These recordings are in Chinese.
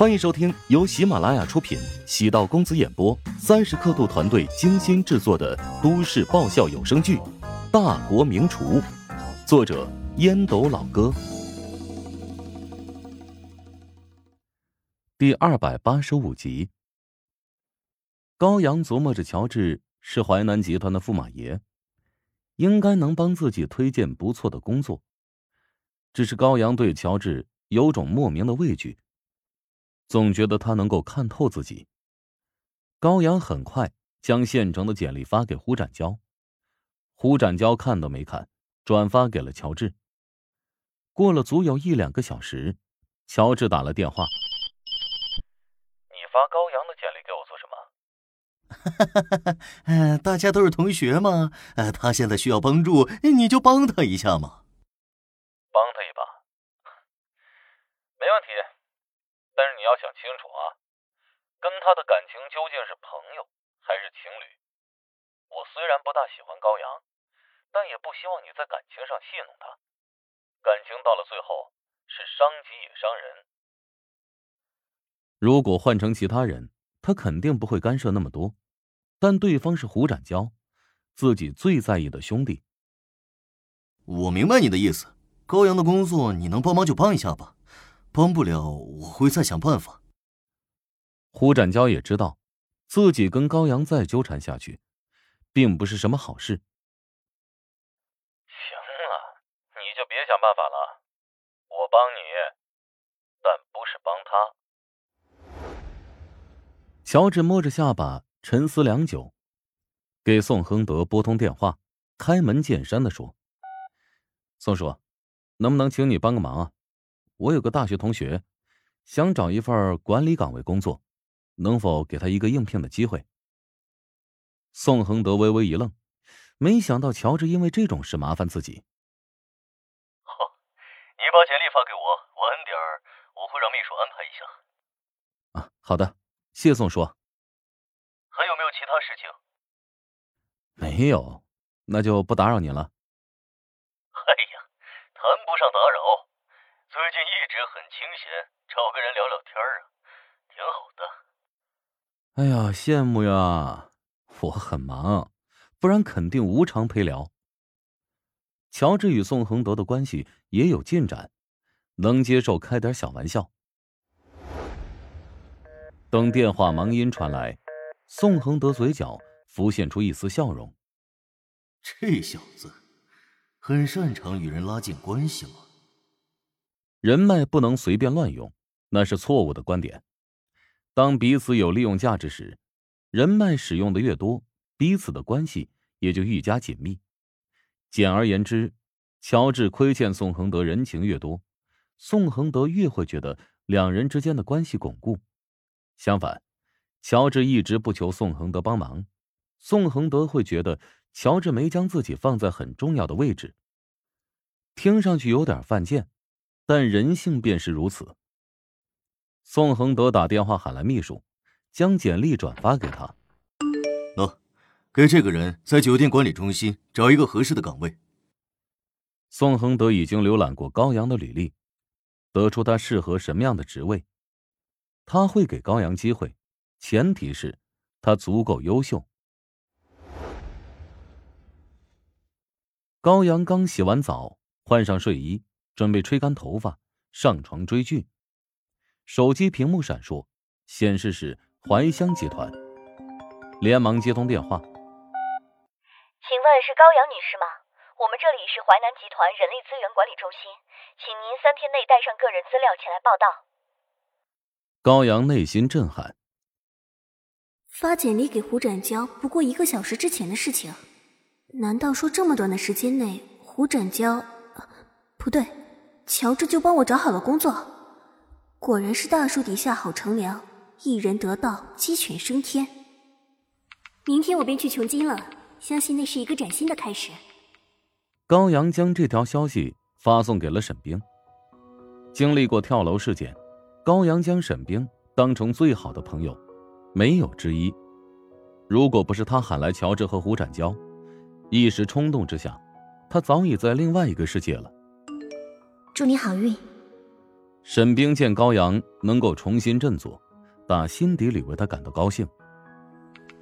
欢迎收听由喜马拉雅出品、喜道公子演播、三十刻度团队精心制作的都市爆笑有声剧《大国名厨》，作者烟斗老哥，第二百八十五集。高阳琢磨着，乔治是淮南集团的驸马爷，应该能帮自己推荐不错的工作。只是高阳对乔治有种莫名的畏惧。总觉得他能够看透自己。高阳很快将现成的简历发给胡展娇，胡展娇看都没看，转发给了乔治。过了足有一两个小时，乔治打了电话：“你发高阳的简历给我做什么？”“哈哈哈，大家都是同学嘛，呃，他现在需要帮助，你就帮他一下嘛。”“帮他一把，没问题。”但是你要想清楚啊，跟他的感情究竟是朋友还是情侣？我虽然不大喜欢高阳，但也不希望你在感情上戏弄他。感情到了最后是伤己也伤人。如果换成其他人，他肯定不会干涉那么多。但对方是胡展娇，自己最在意的兄弟。我明白你的意思，高阳的工作你能帮忙就帮一下吧。帮不了，我会再想办法。胡展娇也知道，自己跟高阳再纠缠下去，并不是什么好事。行了，你就别想办法了，我帮你，但不是帮他。乔治摸着下巴，沉思良久，给宋亨德拨通电话，开门见山的说：“宋叔，能不能请你帮个忙啊？”我有个大学同学，想找一份管理岗位工作，能否给他一个应聘的机会？宋恒德微微一愣，没想到乔治因为这种事麻烦自己。好，你把简历发给我，晚点我会让秘书安排一下。啊，好的，谢宋叔。还有没有其他事情？没有，那就不打扰您了。很清闲，找个人聊聊天啊，挺好的。哎呀，羡慕呀！我很忙，不然肯定无偿陪聊。乔治与宋恒德的关系也有进展，能接受开点小玩笑。等电话忙音传来，宋恒德嘴角浮现出一丝笑容。这小子很擅长与人拉近关系吗？人脉不能随便乱用，那是错误的观点。当彼此有利用价值时，人脉使用的越多，彼此的关系也就愈加紧密。简而言之，乔治亏欠宋恒德人情越多，宋恒德越会觉得两人之间的关系巩固。相反，乔治一直不求宋恒德帮忙，宋恒德会觉得乔治没将自己放在很重要的位置。听上去有点犯贱。但人性便是如此。宋恒德打电话喊来秘书，将简历转发给他。喏，给这个人在酒店管理中心找一个合适的岗位。宋恒德已经浏览过高阳的履历，得出他适合什么样的职位。他会给高阳机会，前提是他足够优秀。高阳刚洗完澡，换上睡衣。准备吹干头发，上床追剧。手机屏幕闪烁，显示是怀乡集团，连忙接通电话。请问是高阳女士吗？我们这里是淮南集团人力资源管理中心，请您三天内带上个人资料前来报到。高阳内心震撼。发简历给胡展娇不过一个小时之前的事情，难道说这么短的时间内，胡展娇？不对。乔治就帮我找好了工作，果然是大树底下好乘凉，一人得道鸡犬升天。明天我便去琼金了，相信那是一个崭新的开始。高阳将这条消息发送给了沈冰。经历过跳楼事件，高阳将沈冰当成最好的朋友，没有之一。如果不是他喊来乔治和胡展娇，一时冲动之下，他早已在另外一个世界了。祝你好运。沈冰见高阳能够重新振作，打心底里为他感到高兴。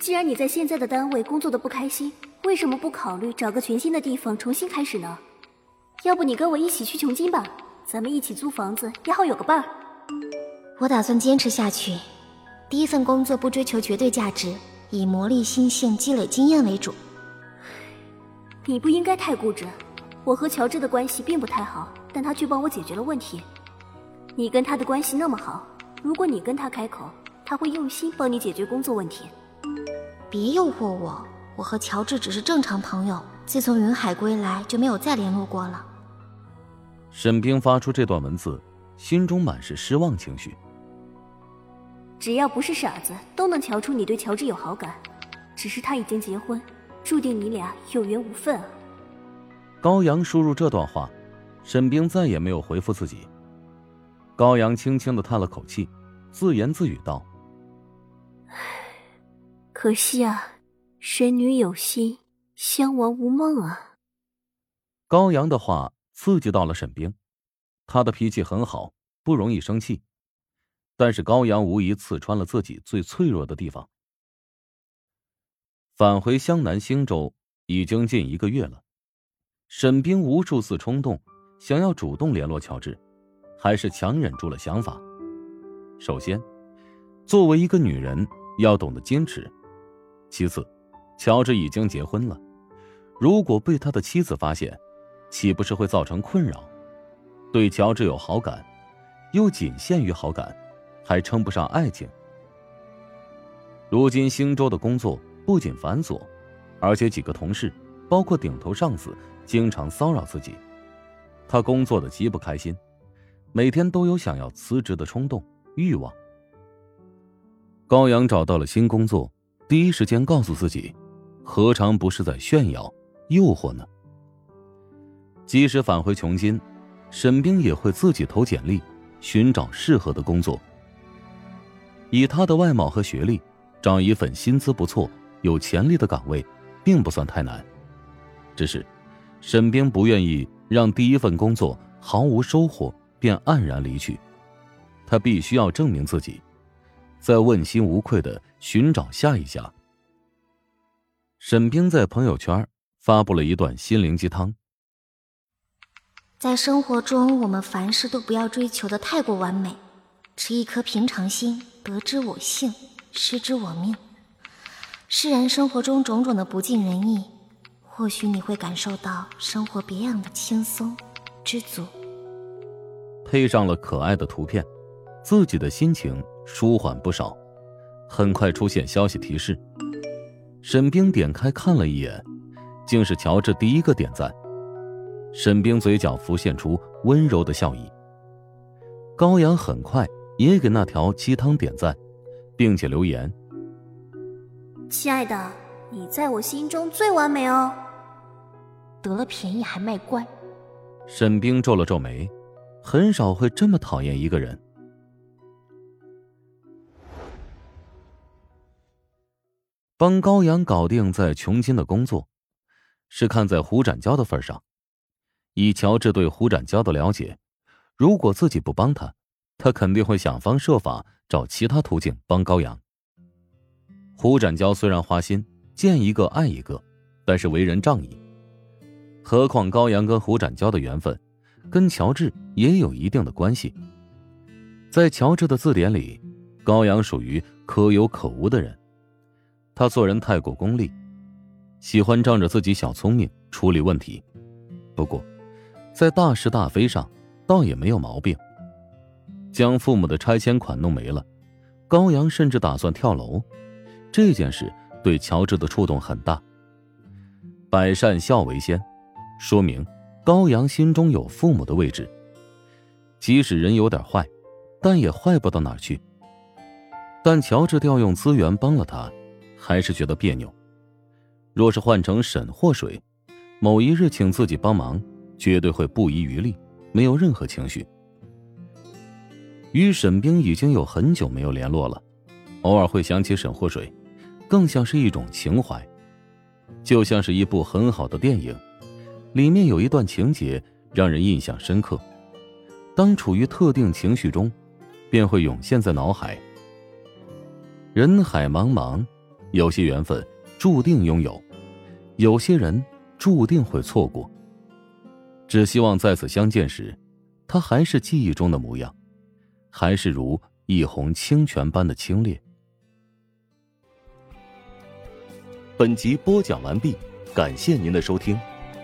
既然你在现在的单位工作的不开心，为什么不考虑找个全新的地方重新开始呢？要不你跟我一起去琼京吧，咱们一起租房子，也好有个伴儿。我打算坚持下去，第一份工作不追求绝对价值，以磨砺心性、积累经验为主。你不应该太固执。我和乔治的关系并不太好，但他却帮我解决了问题。你跟他的关系那么好，如果你跟他开口，他会用心帮你解决工作问题。别诱惑我，我和乔治只是正常朋友，自从云海归来就没有再联络过了。沈冰发出这段文字，心中满是失望情绪。只要不是傻子，都能瞧出你对乔治有好感。只是他已经结婚，注定你俩有缘无分啊。高阳输入这段话，沈冰再也没有回复自己。高阳轻轻的叹了口气，自言自语道：“唉，可惜啊，神女有心，襄王无梦啊。”高阳的话刺激到了沈冰，他的脾气很好，不容易生气，但是高阳无疑刺穿了自己最脆弱的地方。返回湘南星州已经近一个月了。沈冰无数次冲动，想要主动联络乔治，还是强忍住了想法。首先，作为一个女人，要懂得坚持；其次，乔治已经结婚了，如果被他的妻子发现，岂不是会造成困扰？对乔治有好感，又仅限于好感，还称不上爱情。如今星州的工作不仅繁琐，而且几个同事，包括顶头上司。经常骚扰自己，他工作的极不开心，每天都有想要辞职的冲动欲望。高阳找到了新工作，第一时间告诉自己，何尝不是在炫耀、诱惑呢？即使返回琼金，沈冰也会自己投简历，寻找适合的工作。以他的外貌和学历，找一份薪资不错、有潜力的岗位，并不算太难，只是。沈冰不愿意让第一份工作毫无收获便黯然离去，他必须要证明自己，再问心无愧的寻找下一家。沈冰在朋友圈发布了一段心灵鸡汤：在生活中，我们凡事都不要追求的太过完美，持一颗平常心，得之我幸，失之我命。释然生活中种种的不尽人意。或许你会感受到生活别样的轻松、知足。配上了可爱的图片，自己的心情舒缓不少。很快出现消息提示，沈冰点开看了一眼，竟是乔治第一个点赞。沈冰嘴角浮现出温柔的笑意。高阳很快也给那条鸡汤点赞，并且留言：“亲爱的，你在我心中最完美哦。”得了便宜还卖乖，沈冰皱了皱眉，很少会这么讨厌一个人。帮高阳搞定在琼金的工作，是看在胡展娇的份上。以乔治对胡展娇的了解，如果自己不帮他，他肯定会想方设法找其他途径帮高阳。胡展娇虽然花心，见一个爱一个，但是为人仗义。何况高阳跟胡展娇的缘分，跟乔治也有一定的关系。在乔治的字典里，高阳属于可有可无的人。他做人太过功利，喜欢仗着自己小聪明处理问题。不过，在大是大非上，倒也没有毛病。将父母的拆迁款弄没了，高阳甚至打算跳楼。这件事对乔治的触动很大。百善孝为先。说明高阳心中有父母的位置。即使人有点坏，但也坏不到哪去。但乔治调用资源帮了他，还是觉得别扭。若是换成沈祸水，某一日请自己帮忙，绝对会不遗余力，没有任何情绪。与沈冰已经有很久没有联络了，偶尔会想起沈祸水，更像是一种情怀，就像是一部很好的电影。里面有一段情节让人印象深刻，当处于特定情绪中，便会涌现在脑海。人海茫茫，有些缘分注定拥有，有些人注定会错过。只希望再次相见时，他还是记忆中的模样，还是如一泓清泉般的清冽。本集播讲完毕，感谢您的收听。